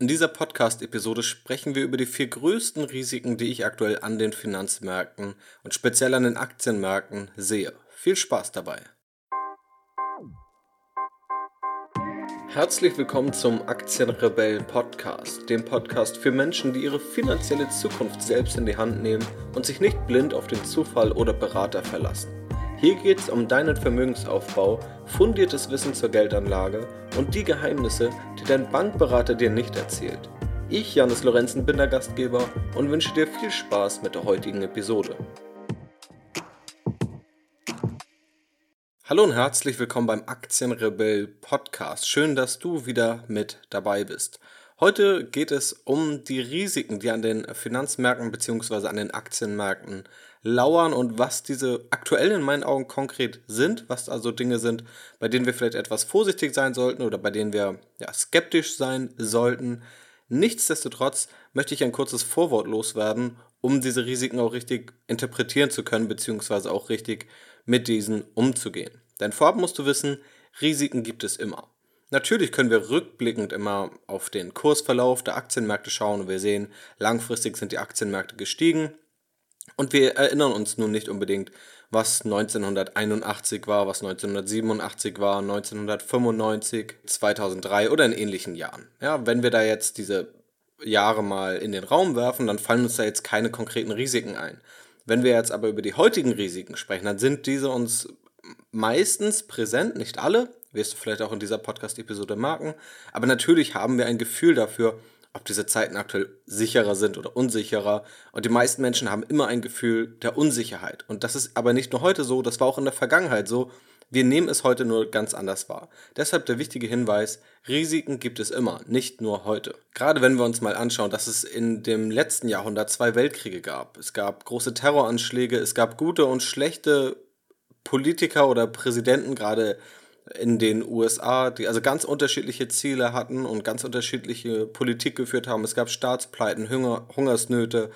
In dieser Podcast-Episode sprechen wir über die vier größten Risiken, die ich aktuell an den Finanzmärkten und speziell an den Aktienmärkten sehe. Viel Spaß dabei! Herzlich willkommen zum Aktienrebell Podcast, dem Podcast für Menschen, die ihre finanzielle Zukunft selbst in die Hand nehmen und sich nicht blind auf den Zufall oder Berater verlassen. Hier geht es um deinen Vermögensaufbau, fundiertes Wissen zur Geldanlage und die Geheimnisse, die dein Bankberater dir nicht erzählt. Ich, Janis Lorenzen, bin der Gastgeber und wünsche dir viel Spaß mit der heutigen Episode. Hallo und herzlich willkommen beim Aktienrebell Podcast. Schön, dass du wieder mit dabei bist. Heute geht es um die Risiken, die an den Finanzmärkten bzw. an den Aktienmärkten lauern und was diese aktuell in meinen Augen konkret sind, was also Dinge sind, bei denen wir vielleicht etwas vorsichtig sein sollten oder bei denen wir ja, skeptisch sein sollten. Nichtsdestotrotz möchte ich ein kurzes Vorwort loswerden, um diese Risiken auch richtig interpretieren zu können, beziehungsweise auch richtig mit diesen umzugehen. Denn vorab musst du wissen, Risiken gibt es immer. Natürlich können wir rückblickend immer auf den Kursverlauf der Aktienmärkte schauen und wir sehen, langfristig sind die Aktienmärkte gestiegen. Und wir erinnern uns nun nicht unbedingt, was 1981 war, was 1987 war, 1995, 2003 oder in ähnlichen Jahren. Ja, wenn wir da jetzt diese Jahre mal in den Raum werfen, dann fallen uns da jetzt keine konkreten Risiken ein. Wenn wir jetzt aber über die heutigen Risiken sprechen, dann sind diese uns meistens präsent, nicht alle, wirst du vielleicht auch in dieser Podcast-Episode merken. Aber natürlich haben wir ein Gefühl dafür, ob diese Zeiten aktuell sicherer sind oder unsicherer. Und die meisten Menschen haben immer ein Gefühl der Unsicherheit. Und das ist aber nicht nur heute so, das war auch in der Vergangenheit so. Wir nehmen es heute nur ganz anders wahr. Deshalb der wichtige Hinweis, Risiken gibt es immer, nicht nur heute. Gerade wenn wir uns mal anschauen, dass es in dem letzten Jahrhundert zwei Weltkriege gab. Es gab große Terroranschläge, es gab gute und schlechte Politiker oder Präsidenten, gerade in den USA, die also ganz unterschiedliche Ziele hatten und ganz unterschiedliche Politik geführt haben. Es gab Staatspleiten, Hunger, Hungersnöte,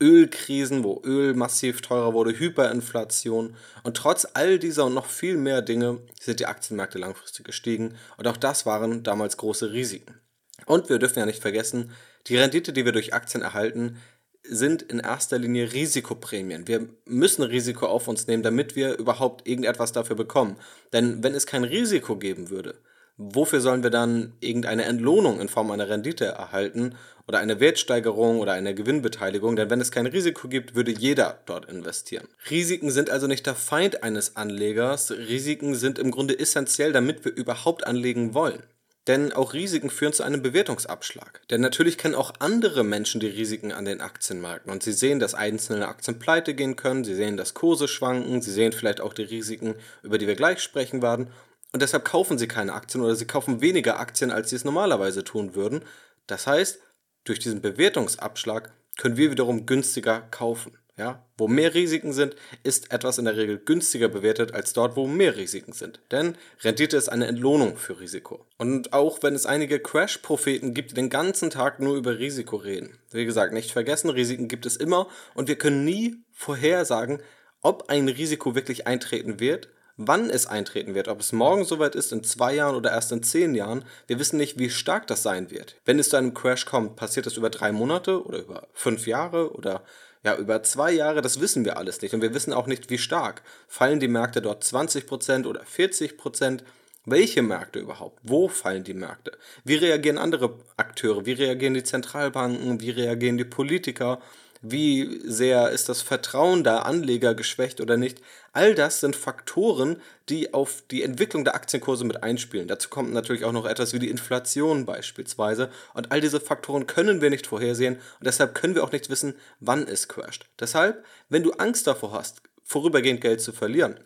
Ölkrisen, wo Öl massiv teurer wurde, Hyperinflation. Und trotz all dieser und noch viel mehr Dinge sind die Aktienmärkte langfristig gestiegen. Und auch das waren damals große Risiken. Und wir dürfen ja nicht vergessen, die Rendite, die wir durch Aktien erhalten, sind in erster Linie Risikoprämien. Wir müssen Risiko auf uns nehmen, damit wir überhaupt irgendetwas dafür bekommen. Denn wenn es kein Risiko geben würde, wofür sollen wir dann irgendeine Entlohnung in Form einer Rendite erhalten oder eine Wertsteigerung oder eine Gewinnbeteiligung? Denn wenn es kein Risiko gibt, würde jeder dort investieren. Risiken sind also nicht der Feind eines Anlegers. Risiken sind im Grunde essentiell, damit wir überhaupt anlegen wollen. Denn auch Risiken führen zu einem Bewertungsabschlag. Denn natürlich kennen auch andere Menschen die Risiken an den Aktienmärkten und sie sehen, dass einzelne Aktien pleite gehen können, sie sehen, dass Kurse schwanken, sie sehen vielleicht auch die Risiken, über die wir gleich sprechen werden. Und deshalb kaufen sie keine Aktien oder sie kaufen weniger Aktien, als sie es normalerweise tun würden. Das heißt, durch diesen Bewertungsabschlag können wir wiederum günstiger kaufen. Ja, wo mehr Risiken sind, ist etwas in der Regel günstiger bewertet als dort, wo mehr Risiken sind. Denn Rendite ist eine Entlohnung für Risiko. Und auch wenn es einige Crash-Propheten gibt, die den ganzen Tag nur über Risiko reden. Wie gesagt, nicht vergessen, Risiken gibt es immer und wir können nie vorhersagen, ob ein Risiko wirklich eintreten wird, wann es eintreten wird, ob es morgen soweit ist, in zwei Jahren oder erst in zehn Jahren. Wir wissen nicht, wie stark das sein wird. Wenn es zu einem Crash kommt, passiert das über drei Monate oder über fünf Jahre oder ja, über zwei Jahre, das wissen wir alles nicht. Und wir wissen auch nicht, wie stark. Fallen die Märkte dort 20% oder 40%? Welche Märkte überhaupt? Wo fallen die Märkte? Wie reagieren andere Akteure? Wie reagieren die Zentralbanken? Wie reagieren die Politiker? Wie sehr ist das Vertrauen der Anleger geschwächt oder nicht. All das sind Faktoren, die auf die Entwicklung der Aktienkurse mit einspielen. Dazu kommt natürlich auch noch etwas wie die Inflation beispielsweise. Und all diese Faktoren können wir nicht vorhersehen und deshalb können wir auch nicht wissen, wann es crasht. Deshalb, wenn du Angst davor hast, vorübergehend Geld zu verlieren,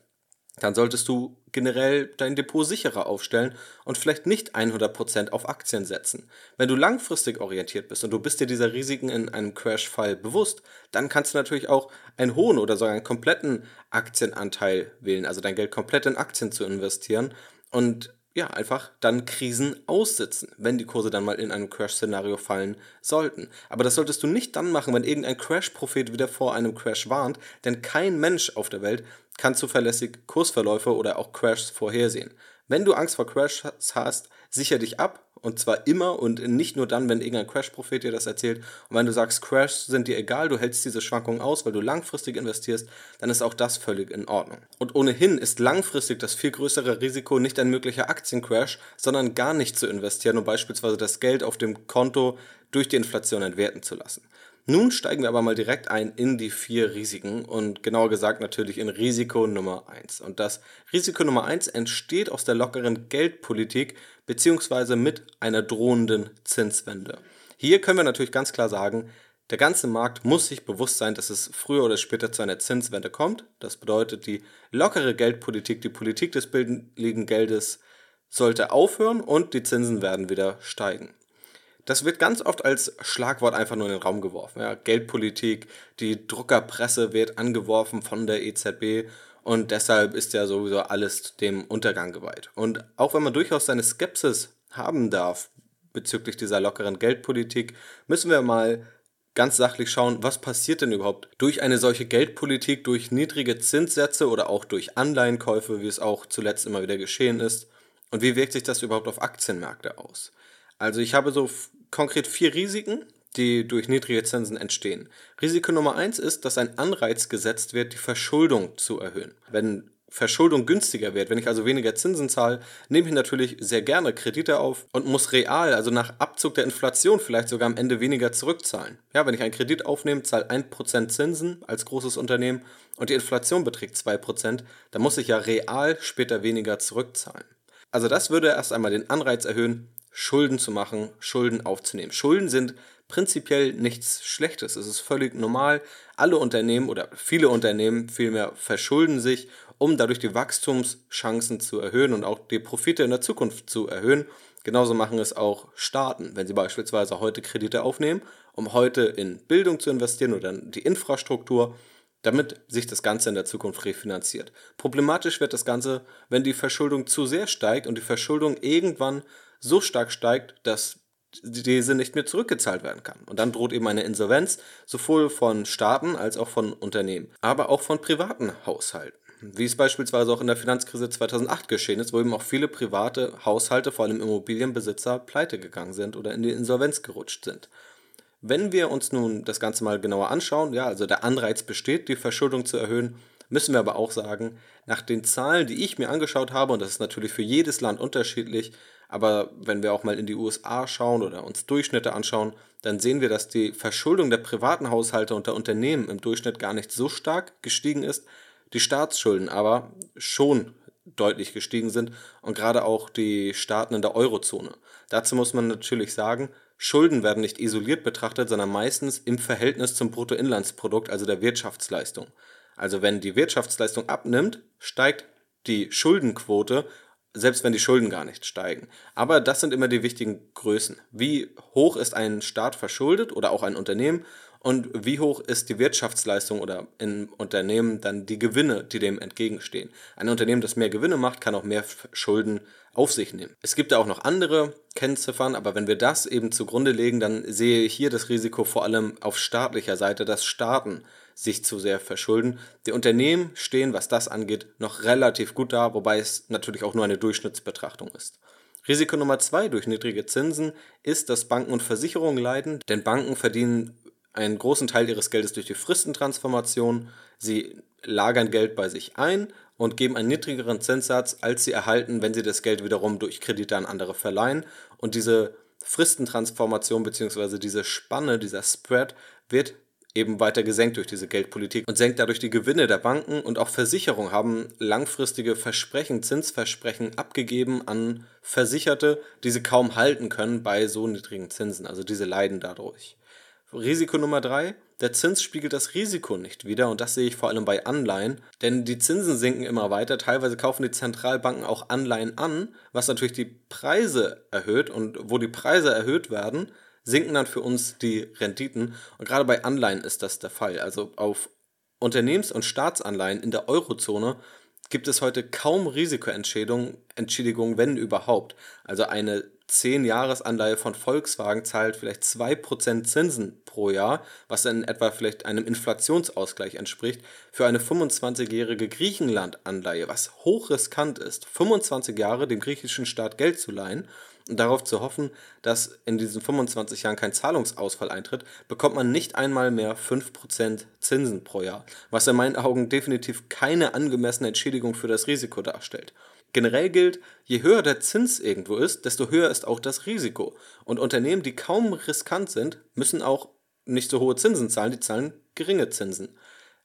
dann solltest du generell dein Depot sicherer aufstellen und vielleicht nicht 100% auf Aktien setzen. Wenn du langfristig orientiert bist und du bist dir dieser Risiken in einem Crash-Fall bewusst, dann kannst du natürlich auch einen hohen oder sogar einen kompletten Aktienanteil wählen, also dein Geld komplett in Aktien zu investieren und ja, einfach dann Krisen aussitzen, wenn die Kurse dann mal in einem Crash-Szenario fallen sollten. Aber das solltest du nicht dann machen, wenn irgendein Crash-Prophet wieder vor einem Crash warnt, denn kein Mensch auf der Welt kann zuverlässig Kursverläufe oder auch Crashs vorhersehen. Wenn du Angst vor Crashs hast, sicher dich ab und zwar immer und nicht nur dann, wenn irgendein Crash-Prophet dir das erzählt. Und wenn du sagst, Crash sind dir egal, du hältst diese Schwankungen aus, weil du langfristig investierst, dann ist auch das völlig in Ordnung. Und ohnehin ist langfristig das viel größere Risiko nicht ein möglicher Aktiencrash, sondern gar nicht zu investieren und beispielsweise das Geld auf dem Konto durch die Inflation entwerten zu lassen. Nun steigen wir aber mal direkt ein in die vier Risiken und genauer gesagt natürlich in Risiko Nummer eins. Und das Risiko Nummer eins entsteht aus der lockeren Geldpolitik beziehungsweise mit einer drohenden Zinswende. Hier können wir natürlich ganz klar sagen, der ganze Markt muss sich bewusst sein, dass es früher oder später zu einer Zinswende kommt. Das bedeutet, die lockere Geldpolitik, die Politik des billigen Geldes sollte aufhören und die Zinsen werden wieder steigen. Das wird ganz oft als Schlagwort einfach nur in den Raum geworfen. Ja, Geldpolitik, die Druckerpresse wird angeworfen von der EZB und deshalb ist ja sowieso alles dem Untergang geweiht. Und auch wenn man durchaus seine Skepsis haben darf bezüglich dieser lockeren Geldpolitik, müssen wir mal ganz sachlich schauen, was passiert denn überhaupt durch eine solche Geldpolitik, durch niedrige Zinssätze oder auch durch Anleihenkäufe, wie es auch zuletzt immer wieder geschehen ist. Und wie wirkt sich das überhaupt auf Aktienmärkte aus? Also ich habe so konkret vier Risiken, die durch niedrige Zinsen entstehen. Risiko Nummer eins ist, dass ein Anreiz gesetzt wird, die Verschuldung zu erhöhen. Wenn Verschuldung günstiger wird, wenn ich also weniger Zinsen zahle, nehme ich natürlich sehr gerne Kredite auf und muss real, also nach Abzug der Inflation, vielleicht sogar am Ende weniger zurückzahlen. Ja, wenn ich einen Kredit aufnehme, zahle 1% Zinsen als großes Unternehmen und die Inflation beträgt 2%, dann muss ich ja real später weniger zurückzahlen. Also das würde erst einmal den Anreiz erhöhen, Schulden zu machen, Schulden aufzunehmen. Schulden sind prinzipiell nichts Schlechtes. Es ist völlig normal. Alle Unternehmen oder viele Unternehmen vielmehr verschulden sich, um dadurch die Wachstumschancen zu erhöhen und auch die Profite in der Zukunft zu erhöhen. Genauso machen es auch Staaten, wenn sie beispielsweise heute Kredite aufnehmen, um heute in Bildung zu investieren oder in die Infrastruktur, damit sich das Ganze in der Zukunft refinanziert. Problematisch wird das Ganze, wenn die Verschuldung zu sehr steigt und die Verschuldung irgendwann so stark steigt, dass diese nicht mehr zurückgezahlt werden kann. Und dann droht eben eine Insolvenz, sowohl von Staaten als auch von Unternehmen, aber auch von privaten Haushalten. Wie es beispielsweise auch in der Finanzkrise 2008 geschehen ist, wo eben auch viele private Haushalte, vor allem Immobilienbesitzer, pleite gegangen sind oder in die Insolvenz gerutscht sind. Wenn wir uns nun das Ganze mal genauer anschauen, ja, also der Anreiz besteht, die Verschuldung zu erhöhen, müssen wir aber auch sagen, nach den Zahlen, die ich mir angeschaut habe, und das ist natürlich für jedes Land unterschiedlich, aber wenn wir auch mal in die USA schauen oder uns Durchschnitte anschauen, dann sehen wir, dass die Verschuldung der privaten Haushalte und der Unternehmen im Durchschnitt gar nicht so stark gestiegen ist, die Staatsschulden aber schon deutlich gestiegen sind und gerade auch die Staaten in der Eurozone. Dazu muss man natürlich sagen, Schulden werden nicht isoliert betrachtet, sondern meistens im Verhältnis zum Bruttoinlandsprodukt, also der Wirtschaftsleistung. Also wenn die Wirtschaftsleistung abnimmt, steigt die Schuldenquote selbst wenn die Schulden gar nicht steigen. Aber das sind immer die wichtigen Größen. Wie hoch ist ein Staat verschuldet oder auch ein Unternehmen und wie hoch ist die Wirtschaftsleistung oder im Unternehmen dann die Gewinne, die dem entgegenstehen. Ein Unternehmen, das mehr Gewinne macht, kann auch mehr Schulden auf sich nehmen. Es gibt da auch noch andere Kennziffern, aber wenn wir das eben zugrunde legen, dann sehe ich hier das Risiko vor allem auf staatlicher Seite, dass Staaten sich zu sehr verschulden. Die Unternehmen stehen, was das angeht, noch relativ gut da, wobei es natürlich auch nur eine Durchschnittsbetrachtung ist. Risiko Nummer zwei durch niedrige Zinsen ist, dass Banken und Versicherungen leiden, denn Banken verdienen einen großen Teil ihres Geldes durch die Fristentransformation. Sie lagern Geld bei sich ein und geben einen niedrigeren Zinssatz, als sie erhalten, wenn sie das Geld wiederum durch Kredite an andere verleihen. Und diese Fristentransformation bzw. diese Spanne, dieser Spread wird eben weiter gesenkt durch diese Geldpolitik und senkt dadurch die Gewinne der Banken und auch Versicherungen haben langfristige Versprechen, Zinsversprechen abgegeben an Versicherte, die sie kaum halten können bei so niedrigen Zinsen. Also diese leiden dadurch. Risiko Nummer drei, der Zins spiegelt das Risiko nicht wider und das sehe ich vor allem bei Anleihen, denn die Zinsen sinken immer weiter. Teilweise kaufen die Zentralbanken auch Anleihen an, was natürlich die Preise erhöht und wo die Preise erhöht werden, sinken dann für uns die Renditen. Und gerade bei Anleihen ist das der Fall. Also auf Unternehmens- und Staatsanleihen in der Eurozone gibt es heute kaum Risikoentschädigung, wenn überhaupt. Also eine 10-Jahres-Anleihe von Volkswagen zahlt vielleicht 2% Zinsen pro Jahr, was in etwa vielleicht einem Inflationsausgleich entspricht. Für eine 25-jährige Griechenland-Anleihe, was hochriskant ist, 25 Jahre dem griechischen Staat Geld zu leihen und darauf zu hoffen, dass in diesen 25 Jahren kein Zahlungsausfall eintritt, bekommt man nicht einmal mehr 5% Zinsen pro Jahr, was in meinen Augen definitiv keine angemessene Entschädigung für das Risiko darstellt. Generell gilt, je höher der Zins irgendwo ist, desto höher ist auch das Risiko. Und Unternehmen, die kaum riskant sind, müssen auch nicht so hohe Zinsen zahlen, die zahlen geringe Zinsen.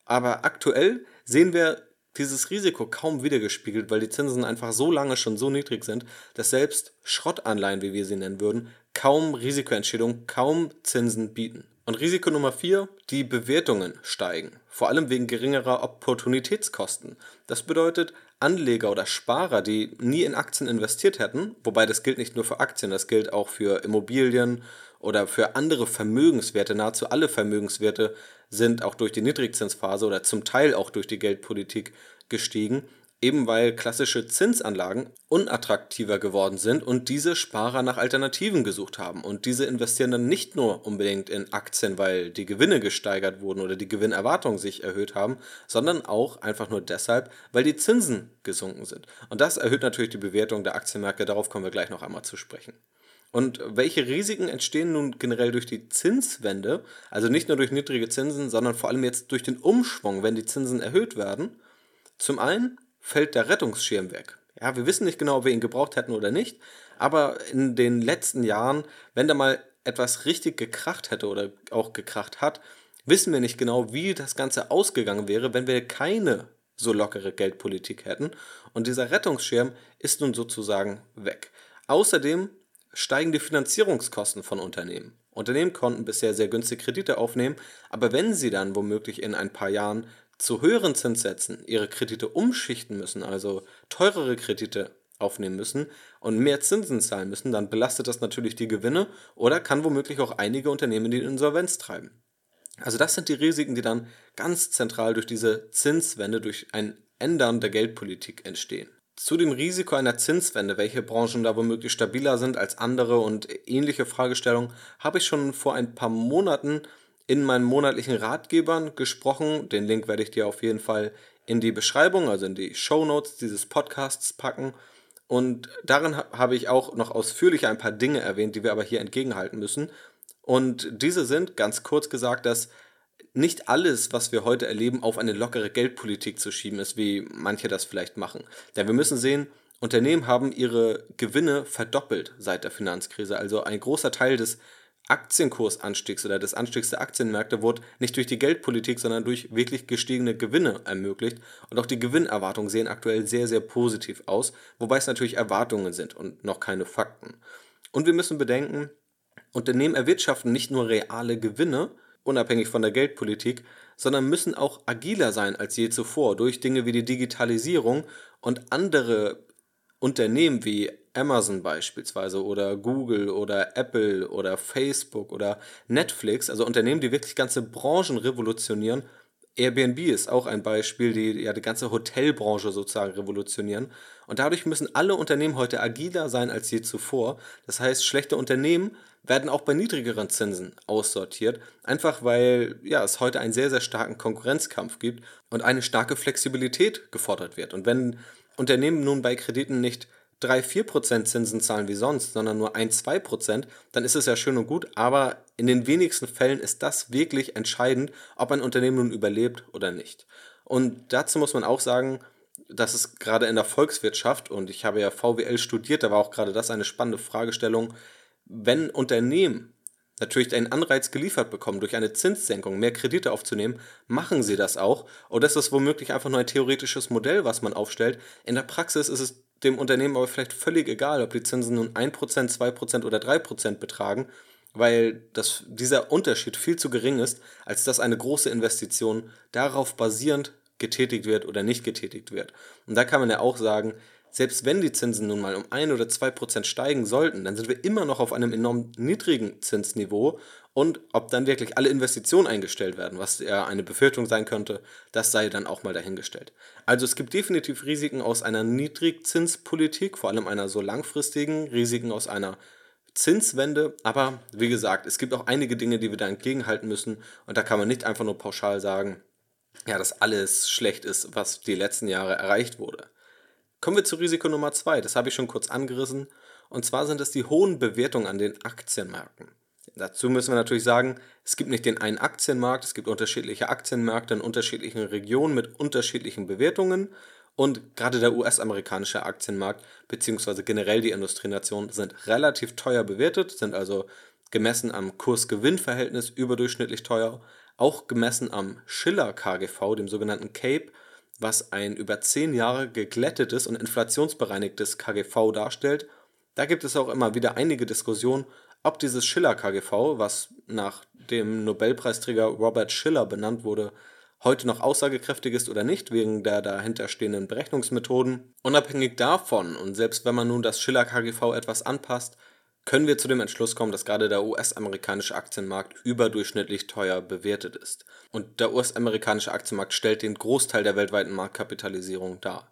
Aber aktuell sehen wir dieses Risiko kaum wiedergespiegelt, weil die Zinsen einfach so lange schon so niedrig sind, dass selbst Schrottanleihen, wie wir sie nennen würden, kaum Risikoentschädigung, kaum Zinsen bieten. Und Risiko Nummer 4, die Bewertungen steigen, vor allem wegen geringerer Opportunitätskosten. Das bedeutet, Anleger oder Sparer, die nie in Aktien investiert hätten, wobei das gilt nicht nur für Aktien, das gilt auch für Immobilien oder für andere Vermögenswerte, nahezu alle Vermögenswerte sind auch durch die Niedrigzinsphase oder zum Teil auch durch die Geldpolitik gestiegen, eben weil klassische Zinsanlagen unattraktiver geworden sind und diese Sparer nach Alternativen gesucht haben. Und diese investieren dann nicht nur unbedingt in Aktien, weil die Gewinne gesteigert wurden oder die Gewinnerwartungen sich erhöht haben, sondern auch einfach nur deshalb, weil die Zinsen gesunken sind. Und das erhöht natürlich die Bewertung der Aktienmärkte, darauf kommen wir gleich noch einmal zu sprechen. Und welche Risiken entstehen nun generell durch die Zinswende? Also nicht nur durch niedrige Zinsen, sondern vor allem jetzt durch den Umschwung, wenn die Zinsen erhöht werden. Zum einen fällt der Rettungsschirm weg. Ja, wir wissen nicht genau, ob wir ihn gebraucht hätten oder nicht, aber in den letzten Jahren, wenn da mal etwas richtig gekracht hätte oder auch gekracht hat, wissen wir nicht genau, wie das Ganze ausgegangen wäre, wenn wir keine so lockere Geldpolitik hätten. Und dieser Rettungsschirm ist nun sozusagen weg. Außerdem steigen die Finanzierungskosten von Unternehmen. Unternehmen konnten bisher sehr günstige Kredite aufnehmen, aber wenn sie dann womöglich in ein paar Jahren zu höheren Zinssätzen ihre Kredite umschichten müssen, also teurere Kredite aufnehmen müssen und mehr Zinsen zahlen müssen, dann belastet das natürlich die Gewinne oder kann womöglich auch einige Unternehmen in die Insolvenz treiben. Also das sind die Risiken, die dann ganz zentral durch diese Zinswende, durch ein Ändern der Geldpolitik entstehen. Zu dem Risiko einer Zinswende, welche Branchen da womöglich stabiler sind als andere und ähnliche Fragestellungen, habe ich schon vor ein paar Monaten in meinen monatlichen Ratgebern gesprochen. Den Link werde ich dir auf jeden Fall in die Beschreibung, also in die Show Notes dieses Podcasts packen. Und darin habe ich auch noch ausführlicher ein paar Dinge erwähnt, die wir aber hier entgegenhalten müssen. Und diese sind, ganz kurz gesagt, dass nicht alles, was wir heute erleben, auf eine lockere Geldpolitik zu schieben ist, wie manche das vielleicht machen. Denn wir müssen sehen, Unternehmen haben ihre Gewinne verdoppelt seit der Finanzkrise. Also ein großer Teil des Aktienkursanstiegs oder des Anstiegs der Aktienmärkte wurde nicht durch die Geldpolitik, sondern durch wirklich gestiegene Gewinne ermöglicht. Und auch die Gewinnerwartungen sehen aktuell sehr, sehr positiv aus, wobei es natürlich Erwartungen sind und noch keine Fakten. Und wir müssen bedenken, Unternehmen erwirtschaften nicht nur reale Gewinne, unabhängig von der Geldpolitik, sondern müssen auch agiler sein als je zuvor durch Dinge wie die Digitalisierung und andere Unternehmen wie Amazon beispielsweise oder Google oder Apple oder Facebook oder Netflix, also Unternehmen, die wirklich ganze Branchen revolutionieren. Airbnb ist auch ein Beispiel, die ja die ganze Hotelbranche sozusagen revolutionieren. Und dadurch müssen alle Unternehmen heute agiler sein als je zuvor. Das heißt, schlechte Unternehmen werden auch bei niedrigeren Zinsen aussortiert, einfach weil ja, es heute einen sehr, sehr starken Konkurrenzkampf gibt und eine starke Flexibilität gefordert wird. Und wenn Unternehmen nun bei Krediten nicht 3-4% Zinsen zahlen wie sonst, sondern nur 1-2%, dann ist es ja schön und gut, aber in den wenigsten Fällen ist das wirklich entscheidend, ob ein Unternehmen nun überlebt oder nicht. Und dazu muss man auch sagen, dass es gerade in der Volkswirtschaft, und ich habe ja VWL studiert, da war auch gerade das eine spannende Fragestellung, wenn Unternehmen natürlich einen Anreiz geliefert bekommen, durch eine Zinssenkung mehr Kredite aufzunehmen, machen sie das auch. Oder ist das womöglich einfach nur ein theoretisches Modell, was man aufstellt? In der Praxis ist es dem Unternehmen aber vielleicht völlig egal, ob die Zinsen nun 1%, 2% oder 3% betragen, weil das, dieser Unterschied viel zu gering ist, als dass eine große Investition darauf basierend getätigt wird oder nicht getätigt wird. Und da kann man ja auch sagen, selbst wenn die Zinsen nun mal um 1 oder 2 Prozent steigen sollten, dann sind wir immer noch auf einem enorm niedrigen Zinsniveau und ob dann wirklich alle Investitionen eingestellt werden, was ja eine Befürchtung sein könnte, das sei dann auch mal dahingestellt. Also es gibt definitiv Risiken aus einer Niedrigzinspolitik, vor allem einer so langfristigen, Risiken aus einer Zinswende, aber wie gesagt, es gibt auch einige Dinge, die wir da entgegenhalten müssen und da kann man nicht einfach nur pauschal sagen, ja, dass alles schlecht ist, was die letzten Jahre erreicht wurde. Kommen wir zu Risiko Nummer zwei. Das habe ich schon kurz angerissen. Und zwar sind es die hohen Bewertungen an den Aktienmärkten. Dazu müssen wir natürlich sagen, es gibt nicht den einen Aktienmarkt, es gibt unterschiedliche Aktienmärkte in unterschiedlichen Regionen mit unterschiedlichen Bewertungen. Und gerade der US-amerikanische Aktienmarkt beziehungsweise generell die Industrienationen sind relativ teuer bewertet, sind also gemessen am Kurs-Gewinn-Verhältnis überdurchschnittlich teuer, auch gemessen am Schiller-KGV, dem sogenannten CAPE, was ein über 10 Jahre geglättetes und inflationsbereinigtes KGV darstellt. Da gibt es auch immer wieder einige Diskussionen, ob dieses Schiller-KGV, was nach dem Nobelpreisträger Robert Schiller benannt wurde, heute noch aussagekräftig ist oder nicht, wegen der dahinterstehenden Berechnungsmethoden. Unabhängig davon und selbst wenn man nun das Schiller-KGV etwas anpasst, können wir zu dem Entschluss kommen, dass gerade der US-amerikanische Aktienmarkt überdurchschnittlich teuer bewertet ist. Und der US-amerikanische Aktienmarkt stellt den Großteil der weltweiten Marktkapitalisierung dar.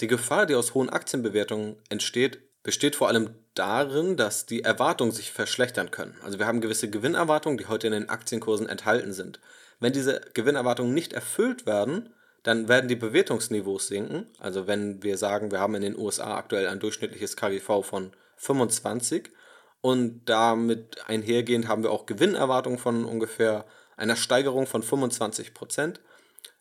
Die Gefahr, die aus hohen Aktienbewertungen entsteht, besteht vor allem darin, dass die Erwartungen sich verschlechtern können. Also wir haben gewisse Gewinnerwartungen, die heute in den Aktienkursen enthalten sind. Wenn diese Gewinnerwartungen nicht erfüllt werden, dann werden die Bewertungsniveaus sinken. Also wenn wir sagen, wir haben in den USA aktuell ein durchschnittliches KGV von 25 und damit einhergehend haben wir auch Gewinnerwartungen von ungefähr einer Steigerung von 25 Prozent,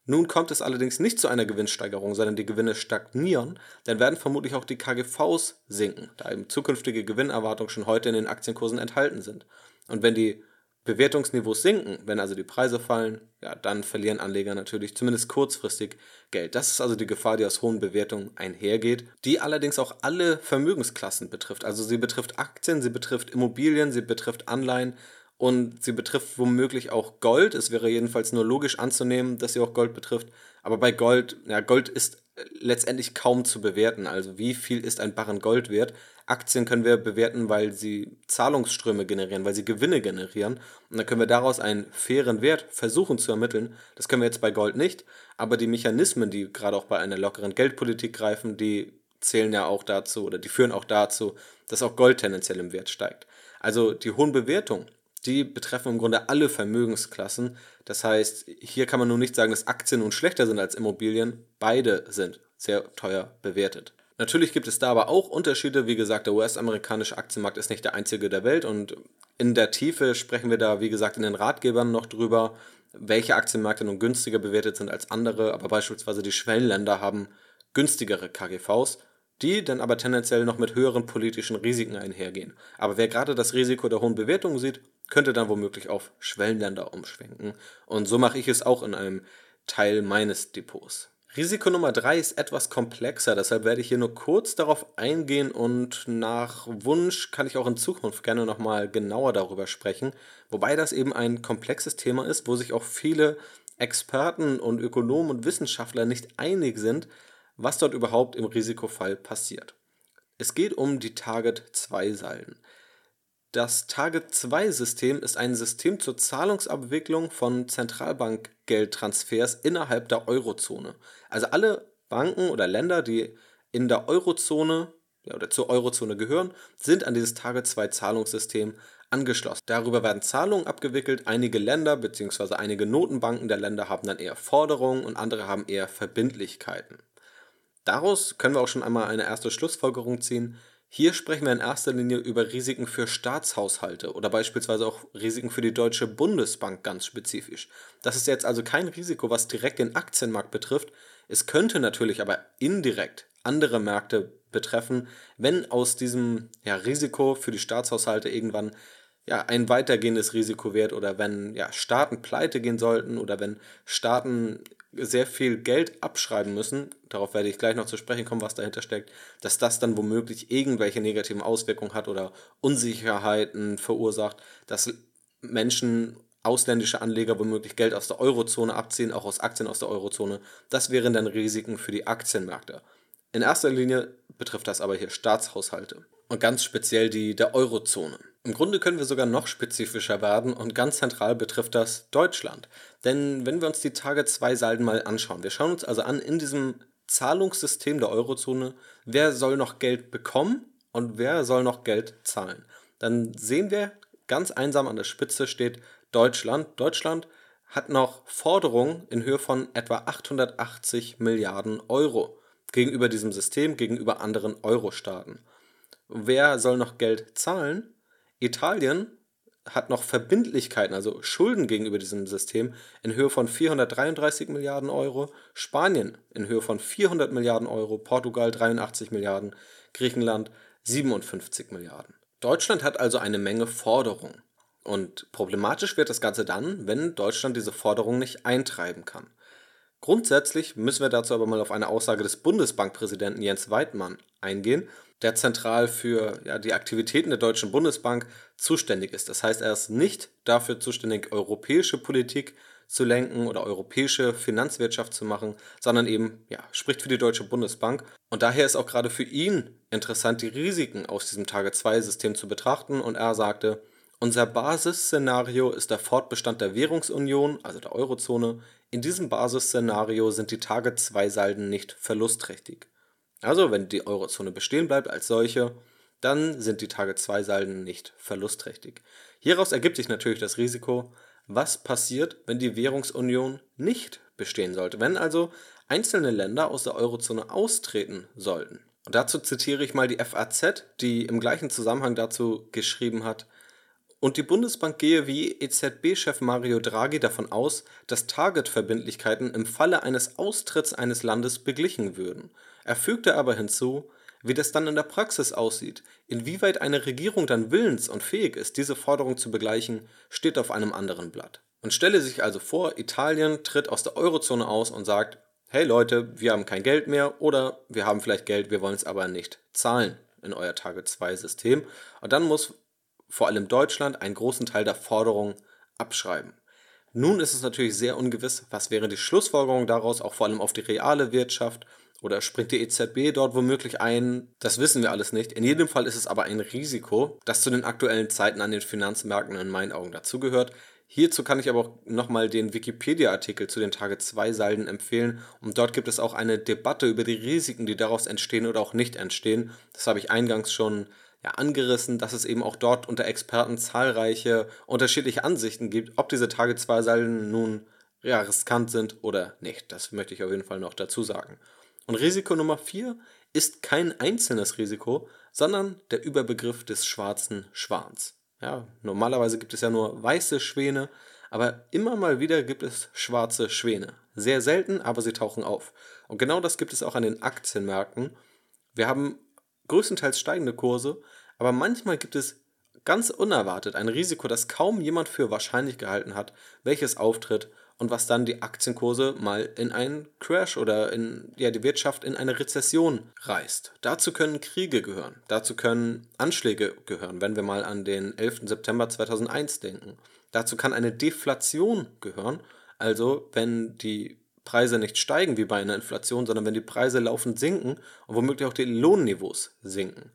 nun kommt es allerdings nicht zu einer Gewinnsteigerung, sondern die Gewinne stagnieren, dann werden vermutlich auch die KGVs sinken, da eben zukünftige Gewinnerwartungen schon heute in den Aktienkursen enthalten sind. Und wenn die Bewertungsniveaus sinken, wenn also die Preise fallen, ja, dann verlieren Anleger natürlich zumindest kurzfristig Geld. Das ist also die Gefahr, die aus hohen Bewertungen einhergeht, die allerdings auch alle Vermögensklassen betrifft. Also sie betrifft Aktien, sie betrifft Immobilien, sie betrifft Anleihen und sie betrifft womöglich auch Gold. Es wäre jedenfalls nur logisch anzunehmen, dass sie auch Gold betrifft. Aber bei Gold, ja, Gold ist letztendlich kaum zu bewerten. Also wie viel ist ein Barren Gold wert? Aktien können wir bewerten, weil sie Zahlungsströme generieren, weil sie Gewinne generieren. Und dann können wir daraus einen fairen Wert versuchen zu ermitteln. Das können wir jetzt bei Gold nicht. Aber die Mechanismen, die gerade auch bei einer lockeren Geldpolitik greifen, die zählen ja auch dazu oder die führen auch dazu, dass auch Gold tendenziell im Wert steigt. Also die hohen Bewertungen die betreffen im Grunde alle Vermögensklassen. Das heißt, hier kann man nun nicht sagen, dass Aktien nun schlechter sind als Immobilien. Beide sind sehr teuer bewertet. Natürlich gibt es da aber auch Unterschiede. Wie gesagt, der US-amerikanische Aktienmarkt ist nicht der einzige der Welt und in der Tiefe sprechen wir da, wie gesagt, in den Ratgebern noch drüber, welche Aktienmärkte nun günstiger bewertet sind als andere. Aber beispielsweise die Schwellenländer haben günstigere KGVs die dann aber tendenziell noch mit höheren politischen Risiken einhergehen. Aber wer gerade das Risiko der hohen Bewertungen sieht, könnte dann womöglich auf Schwellenländer umschwenken. Und so mache ich es auch in einem Teil meines Depots. Risiko Nummer drei ist etwas komplexer, deshalb werde ich hier nur kurz darauf eingehen und nach Wunsch kann ich auch in Zukunft gerne nochmal genauer darüber sprechen, wobei das eben ein komplexes Thema ist, wo sich auch viele Experten und Ökonomen und Wissenschaftler nicht einig sind, was dort überhaupt im Risikofall passiert. Es geht um die Target-2-Salden. Das Target-2-System ist ein System zur Zahlungsabwicklung von Zentralbankgeldtransfers innerhalb der Eurozone. Also alle Banken oder Länder, die in der Eurozone ja, oder zur Eurozone gehören, sind an dieses Target-2-Zahlungssystem angeschlossen. Darüber werden Zahlungen abgewickelt. Einige Länder bzw. einige Notenbanken der Länder haben dann eher Forderungen und andere haben eher Verbindlichkeiten. Daraus können wir auch schon einmal eine erste Schlussfolgerung ziehen. Hier sprechen wir in erster Linie über Risiken für Staatshaushalte oder beispielsweise auch Risiken für die Deutsche Bundesbank ganz spezifisch. Das ist jetzt also kein Risiko, was direkt den Aktienmarkt betrifft. Es könnte natürlich aber indirekt andere Märkte betreffen, wenn aus diesem ja, Risiko für die Staatshaushalte irgendwann ja, ein weitergehendes Risiko wird oder wenn ja, Staaten pleite gehen sollten oder wenn Staaten sehr viel Geld abschreiben müssen, darauf werde ich gleich noch zu sprechen kommen, was dahinter steckt, dass das dann womöglich irgendwelche negativen Auswirkungen hat oder Unsicherheiten verursacht, dass Menschen, ausländische Anleger womöglich Geld aus der Eurozone abziehen, auch aus Aktien aus der Eurozone. Das wären dann Risiken für die Aktienmärkte. In erster Linie betrifft das aber hier Staatshaushalte und ganz speziell die der Eurozone. Im Grunde können wir sogar noch spezifischer werden und ganz zentral betrifft das Deutschland. Denn wenn wir uns die Target 2 Salden mal anschauen, wir schauen uns also an in diesem Zahlungssystem der Eurozone, wer soll noch Geld bekommen und wer soll noch Geld zahlen. Dann sehen wir, ganz einsam an der Spitze steht Deutschland. Deutschland hat noch Forderungen in Höhe von etwa 880 Milliarden Euro gegenüber diesem System, gegenüber anderen Euro-Staaten. wer soll noch Geld zahlen? Italien hat noch Verbindlichkeiten, also Schulden gegenüber diesem System in Höhe von 433 Milliarden Euro, Spanien in Höhe von 400 Milliarden Euro, Portugal 83 Milliarden, Griechenland 57 Milliarden. Deutschland hat also eine Menge Forderungen. Und problematisch wird das Ganze dann, wenn Deutschland diese Forderungen nicht eintreiben kann. Grundsätzlich müssen wir dazu aber mal auf eine Aussage des Bundesbankpräsidenten Jens Weidmann eingehen, der zentral für ja, die Aktivitäten der Deutschen Bundesbank zuständig ist. Das heißt, er ist nicht dafür zuständig, europäische Politik zu lenken oder europäische Finanzwirtschaft zu machen, sondern eben ja, spricht für die Deutsche Bundesbank. Und daher ist auch gerade für ihn interessant, die Risiken aus diesem Tage-2-System zu betrachten. Und er sagte, unser Basisszenario ist der Fortbestand der Währungsunion, also der Eurozone. In diesem Basisszenario sind die Tage-2-Salden nicht verlustträchtig. Also, wenn die Eurozone bestehen bleibt als solche, dann sind die Tage-2-Salden nicht verlustträchtig. Hieraus ergibt sich natürlich das Risiko, was passiert, wenn die Währungsunion nicht bestehen sollte, wenn also einzelne Länder aus der Eurozone austreten sollten. Und dazu zitiere ich mal die FAZ, die im gleichen Zusammenhang dazu geschrieben hat, und die Bundesbank gehe wie EZB-Chef Mario Draghi davon aus, dass Target-Verbindlichkeiten im Falle eines Austritts eines Landes beglichen würden. Er fügte aber hinzu, wie das dann in der Praxis aussieht, inwieweit eine Regierung dann willens und fähig ist, diese Forderung zu begleichen, steht auf einem anderen Blatt. Man stelle sich also vor, Italien tritt aus der Eurozone aus und sagt, hey Leute, wir haben kein Geld mehr oder wir haben vielleicht Geld, wir wollen es aber nicht zahlen in euer Target-2-System. Und dann muss vor allem Deutschland, einen großen Teil der Forderungen abschreiben. Nun ist es natürlich sehr ungewiss, was wäre die Schlussfolgerung daraus, auch vor allem auf die reale Wirtschaft. Oder springt die EZB dort womöglich ein? Das wissen wir alles nicht. In jedem Fall ist es aber ein Risiko, das zu den aktuellen Zeiten an den Finanzmärkten in meinen Augen dazugehört. Hierzu kann ich aber auch nochmal den Wikipedia-Artikel zu den Tage 2 Salden empfehlen. Und dort gibt es auch eine Debatte über die Risiken, die daraus entstehen oder auch nicht entstehen. Das habe ich eingangs schon ja, angerissen, dass es eben auch dort unter Experten zahlreiche unterschiedliche Ansichten gibt, ob diese Tage-2-Salden nun ja, riskant sind oder nicht. Das möchte ich auf jeden Fall noch dazu sagen. Und Risiko Nummer 4 ist kein einzelnes Risiko, sondern der Überbegriff des schwarzen Schwans. Ja, normalerweise gibt es ja nur weiße Schwäne, aber immer mal wieder gibt es schwarze Schwäne. Sehr selten, aber sie tauchen auf. Und genau das gibt es auch an den Aktienmärkten. Wir haben größtenteils steigende Kurse, aber manchmal gibt es ganz unerwartet ein Risiko, das kaum jemand für wahrscheinlich gehalten hat, welches auftritt und was dann die Aktienkurse mal in einen Crash oder in ja, die Wirtschaft in eine Rezession reißt. Dazu können Kriege gehören, dazu können Anschläge gehören, wenn wir mal an den 11. September 2001 denken. Dazu kann eine Deflation gehören, also wenn die Preise nicht steigen wie bei einer Inflation, sondern wenn die Preise laufend sinken und womöglich auch die Lohnniveaus sinken.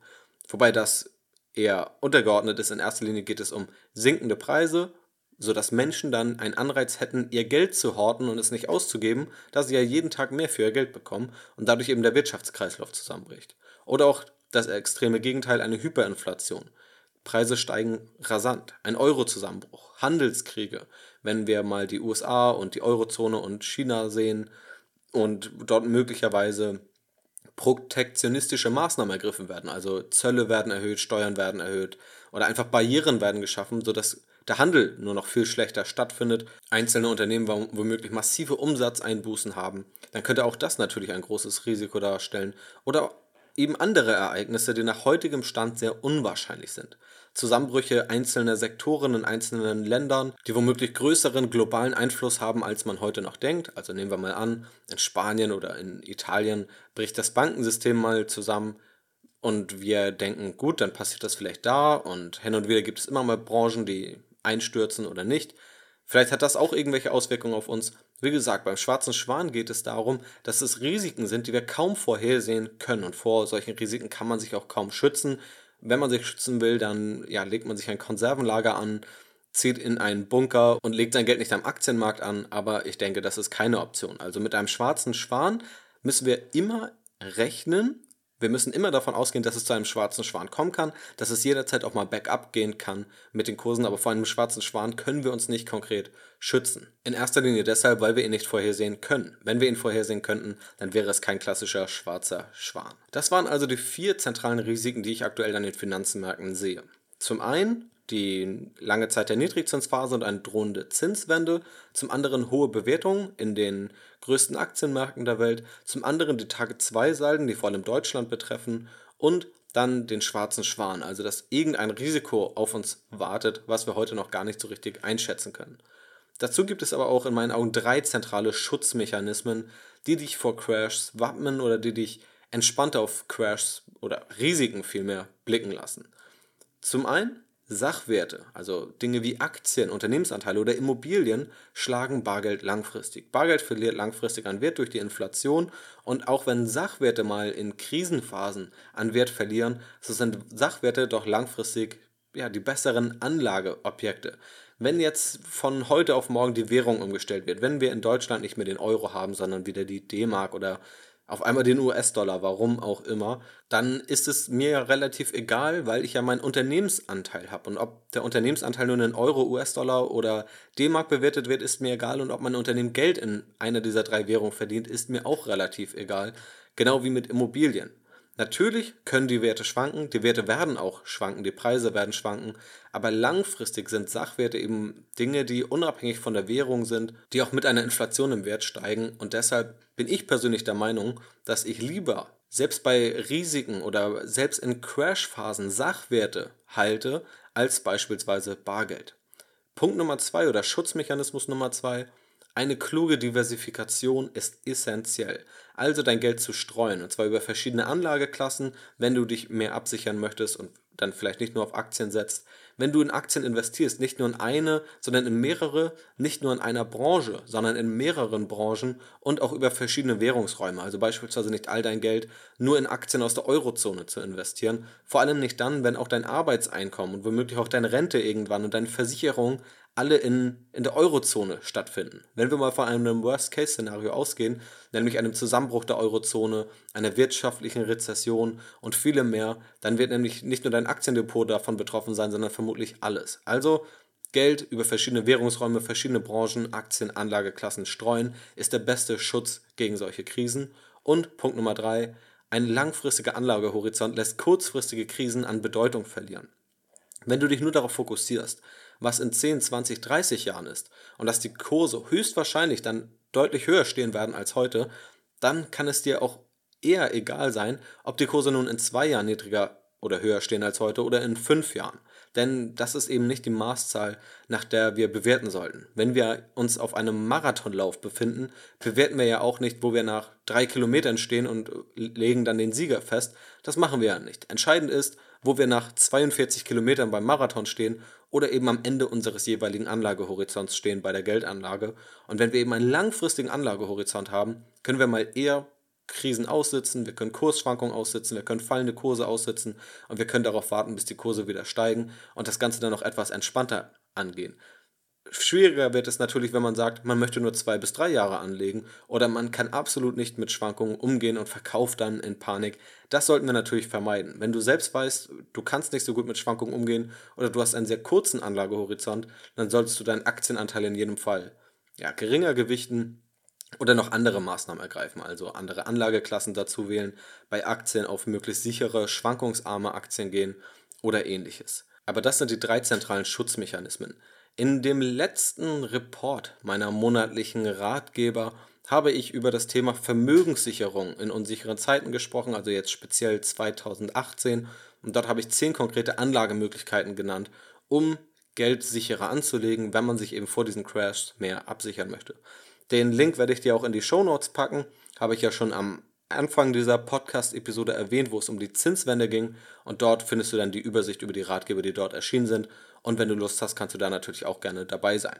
Wobei das eher untergeordnet ist. In erster Linie geht es um sinkende Preise, sodass Menschen dann einen Anreiz hätten, ihr Geld zu horten und es nicht auszugeben, da sie ja jeden Tag mehr für ihr Geld bekommen und dadurch eben der Wirtschaftskreislauf zusammenbricht. Oder auch das extreme Gegenteil, eine Hyperinflation. Preise steigen rasant. Ein Eurozusammenbruch, Handelskriege, wenn wir mal die USA und die Eurozone und China sehen und dort möglicherweise protektionistische Maßnahmen ergriffen werden. Also Zölle werden erhöht, Steuern werden erhöht oder einfach Barrieren werden geschaffen, sodass der Handel nur noch viel schlechter stattfindet, einzelne Unternehmen womöglich massive Umsatzeinbußen haben, dann könnte auch das natürlich ein großes Risiko darstellen. Oder eben andere Ereignisse, die nach heutigem Stand sehr unwahrscheinlich sind. Zusammenbrüche einzelner Sektoren in einzelnen Ländern, die womöglich größeren globalen Einfluss haben, als man heute noch denkt. Also nehmen wir mal an, in Spanien oder in Italien bricht das Bankensystem mal zusammen und wir denken, gut, dann passiert das vielleicht da und hin und wieder gibt es immer mal Branchen, die einstürzen oder nicht. Vielleicht hat das auch irgendwelche Auswirkungen auf uns. Wie gesagt, beim schwarzen Schwan geht es darum, dass es Risiken sind, die wir kaum vorhersehen können. Und vor solchen Risiken kann man sich auch kaum schützen. Wenn man sich schützen will, dann ja, legt man sich ein Konservenlager an, zieht in einen Bunker und legt sein Geld nicht am Aktienmarkt an. Aber ich denke, das ist keine Option. Also mit einem schwarzen Schwan müssen wir immer rechnen, Wir müssen immer davon ausgehen, dass es zu einem schwarzen Schwan kommen kann, dass es jederzeit auch mal backup gehen kann mit den Kursen, aber vor einem schwarzen Schwan können wir uns nicht konkret schützen. In erster Linie deshalb, weil wir ihn nicht vorhersehen können. Wenn wir ihn vorhersehen könnten, dann wäre es kein klassischer schwarzer Schwan. Das waren also die vier zentralen Risiken, die ich aktuell an den Finanzmärkten sehe. Zum einen die lange Zeit der Niedrigzinsphase und eine drohende Zinswende, zum anderen hohe Bewertungen in den größten Aktienmärkten der Welt, zum anderen die Tage-2-Salden, die vor allem Deutschland betreffen und dann den schwarzen Schwan, also dass irgendein Risiko auf uns wartet, was wir heute noch gar nicht so richtig einschätzen können. Dazu gibt es aber auch in meinen Augen drei zentrale Schutzmechanismen, die dich vor Crashs wappnen oder die dich entspannter auf Crashs oder Risiken vielmehr blicken lassen. Zum einen Sachwerte, also Dinge wie Aktien, Unternehmensanteile oder Immobilien, schlagen Bargeld langfristig. Bargeld verliert langfristig an Wert durch die Inflation und auch wenn Sachwerte mal in Krisenphasen an Wert verlieren, so sind Sachwerte doch langfristig ja, die besseren Anlageobjekte. Wenn jetzt von heute auf morgen die Währung umgestellt wird, wenn wir in Deutschland nicht mehr den Euro haben, sondern wieder die D-Mark oder auf einmal den US-Dollar, warum auch immer, dann ist es mir ja relativ egal, weil ich ja meinen Unternehmensanteil habe. Und ob der Unternehmensanteil nur in Euro, US-Dollar oder D-Mark bewertet wird, ist mir egal. Und ob mein Unternehmen Geld in einer dieser drei Währungen verdient, ist mir auch relativ egal. Genau wie mit Immobilien. Natürlich können die Werte schwanken, die Werte werden auch schwanken, die Preise werden schwanken, aber langfristig sind Sachwerte eben Dinge, die unabhängig von der Währung sind, die auch mit einer Inflation im Wert steigen und deshalb bin ich persönlich der Meinung, dass ich lieber selbst bei Risiken oder selbst in Crashphasen Sachwerte halte als beispielsweise Bargeld. Punkt Nummer zwei oder Schutzmechanismus Nummer zwei eine kluge Diversifikation ist essentiell, also dein Geld zu streuen, und zwar über verschiedene Anlageklassen, wenn du dich mehr absichern möchtest und dann vielleicht nicht nur auf Aktien setzt. Wenn du in Aktien investierst, nicht nur in eine, sondern in mehrere, nicht nur in einer Branche, sondern in mehreren Branchen und auch über verschiedene Währungsräume. Also beispielsweise nicht all dein Geld nur in Aktien aus der Eurozone zu investieren. Vor allem nicht dann, wenn auch dein Arbeitseinkommen und womöglich auch deine Rente irgendwann und deine Versicherung alle in, in der Eurozone stattfinden. Wenn wir mal von einem Worst-Case-Szenario ausgehen, nämlich einem Zusammenbruch der Eurozone, einer wirtschaftlichen Rezession und vielem mehr, dann wird nämlich nicht nur dein Aktiendepot davon betroffen sein, sondern vermutlich alles. Also Geld über verschiedene Währungsräume, verschiedene Branchen, Aktien, Anlageklassen streuen, ist der beste Schutz gegen solche Krisen. Und Punkt Nummer drei, ein langfristiger Anlagehorizont lässt kurzfristige Krisen an Bedeutung verlieren. Wenn du dich nur darauf fokussierst, was in 10, 20, 30 Jahren ist und dass die Kurse höchstwahrscheinlich dann deutlich höher stehen werden als heute, dann kann es dir auch eher egal sein, ob die Kurse nun in zwei Jahren niedriger oder höher stehen als heute oder in fünf Jahren. Denn das ist eben nicht die Maßzahl, nach der wir bewerten sollten. Wenn wir uns auf einem Marathonlauf befinden, bewerten wir ja auch nicht, wo wir nach drei Kilometern stehen und legen dann den Sieger fest. Das machen wir ja nicht. Entscheidend ist, wo wir nach 42 Kilometern beim Marathon stehen oder eben am Ende unseres jeweiligen Anlagehorizonts stehen bei der Geldanlage. Und wenn wir eben einen langfristigen Anlagehorizont haben, können wir mal eher Krisen aussitzen, wir können Kursschwankungen aussitzen, wir können fallende Kurse aussitzen und wir können darauf warten, bis die Kurse wieder steigen und das Ganze dann noch etwas entspannter angehen. Schwieriger wird es natürlich, wenn man sagt, man möchte nur zwei bis drei Jahre anlegen oder man kann absolut nicht mit Schwankungen umgehen und verkauft dann in Panik. Das sollten wir natürlich vermeiden. Wenn du selbst weißt, du kannst nicht so gut mit Schwankungen umgehen oder du hast einen sehr kurzen Anlagehorizont, dann solltest du deinen Aktienanteil in jedem Fall ja, geringer gewichten oder noch andere Maßnahmen ergreifen, also andere Anlageklassen dazu wählen, bei Aktien auf möglichst sichere, schwankungsarme Aktien gehen oder ähnliches. Aber das sind die drei zentralen Schutzmechanismen. In dem letzten Report meiner monatlichen Ratgeber habe ich über das Thema Vermögenssicherung in unsicheren Zeiten gesprochen, also jetzt speziell 2018. Und dort habe ich zehn konkrete Anlagemöglichkeiten genannt, um Geld sicherer anzulegen, wenn man sich eben vor diesen Crashs mehr absichern möchte. Den Link werde ich dir auch in die Show Notes packen, habe ich ja schon am Anfang dieser Podcast-Episode erwähnt, wo es um die Zinswende ging. Und dort findest du dann die Übersicht über die Ratgeber, die dort erschienen sind. Und wenn du Lust hast, kannst du da natürlich auch gerne dabei sein.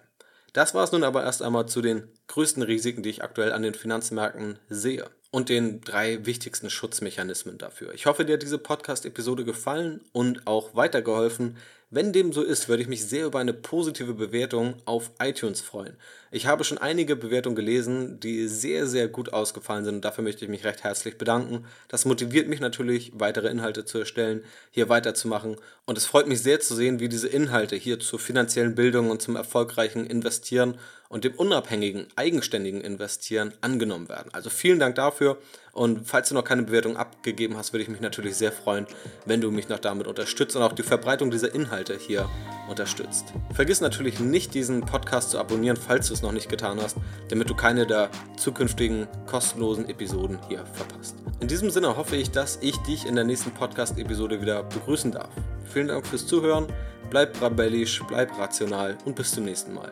Das war es nun aber erst einmal zu den größten Risiken, die ich aktuell an den Finanzmärkten sehe. Und den drei wichtigsten Schutzmechanismen dafür. Ich hoffe, dir hat diese Podcast-Episode gefallen und auch weitergeholfen. Wenn dem so ist, würde ich mich sehr über eine positive Bewertung auf iTunes freuen. Ich habe schon einige Bewertungen gelesen, die sehr, sehr gut ausgefallen sind und dafür möchte ich mich recht herzlich bedanken. Das motiviert mich natürlich, weitere Inhalte zu erstellen, hier weiterzumachen und es freut mich sehr zu sehen, wie diese Inhalte hier zur finanziellen Bildung und zum erfolgreichen Investieren und dem unabhängigen, eigenständigen Investieren angenommen werden. Also vielen Dank dafür und falls du noch keine Bewertung abgegeben hast, würde ich mich natürlich sehr freuen, wenn du mich noch damit unterstützt und auch die Verbreitung dieser Inhalte hier unterstützt. Vergiss natürlich nicht, diesen Podcast zu abonnieren, falls du es noch nicht getan hast, damit du keine der zukünftigen kostenlosen Episoden hier verpasst. In diesem Sinne hoffe ich, dass ich dich in der nächsten Podcast-Episode wieder begrüßen darf. Vielen Dank fürs Zuhören, bleib rebellisch, bleib rational und bis zum nächsten Mal.